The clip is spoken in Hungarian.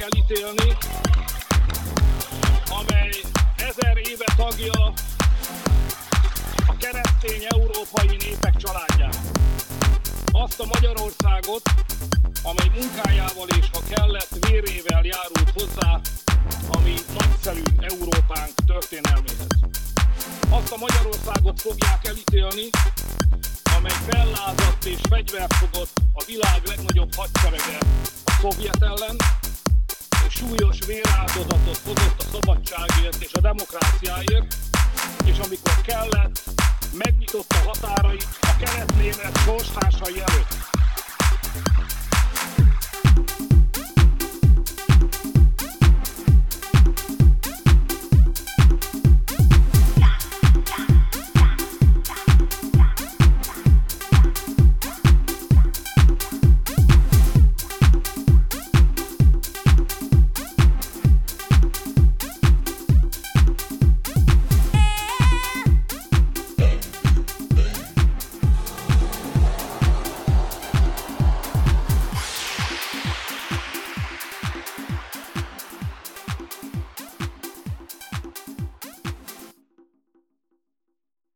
elítélni, amely ezer éve tagja a keresztény európai népek családjának. Azt a Magyarországot, amely munkájával és ha kellett vérével járult hozzá, ami nagyszerű Európánk történelméhez. Azt a Magyarországot fogják elítélni, amely fellázadt és fegyvert fogott a világ legnagyobb hadserege a szovjet ellen, és súlyos véráldozatot hozott a szabadságért és a demokráciáért, és amikor kellett, megnyitotta határait a kelet-német sorstársai előtt.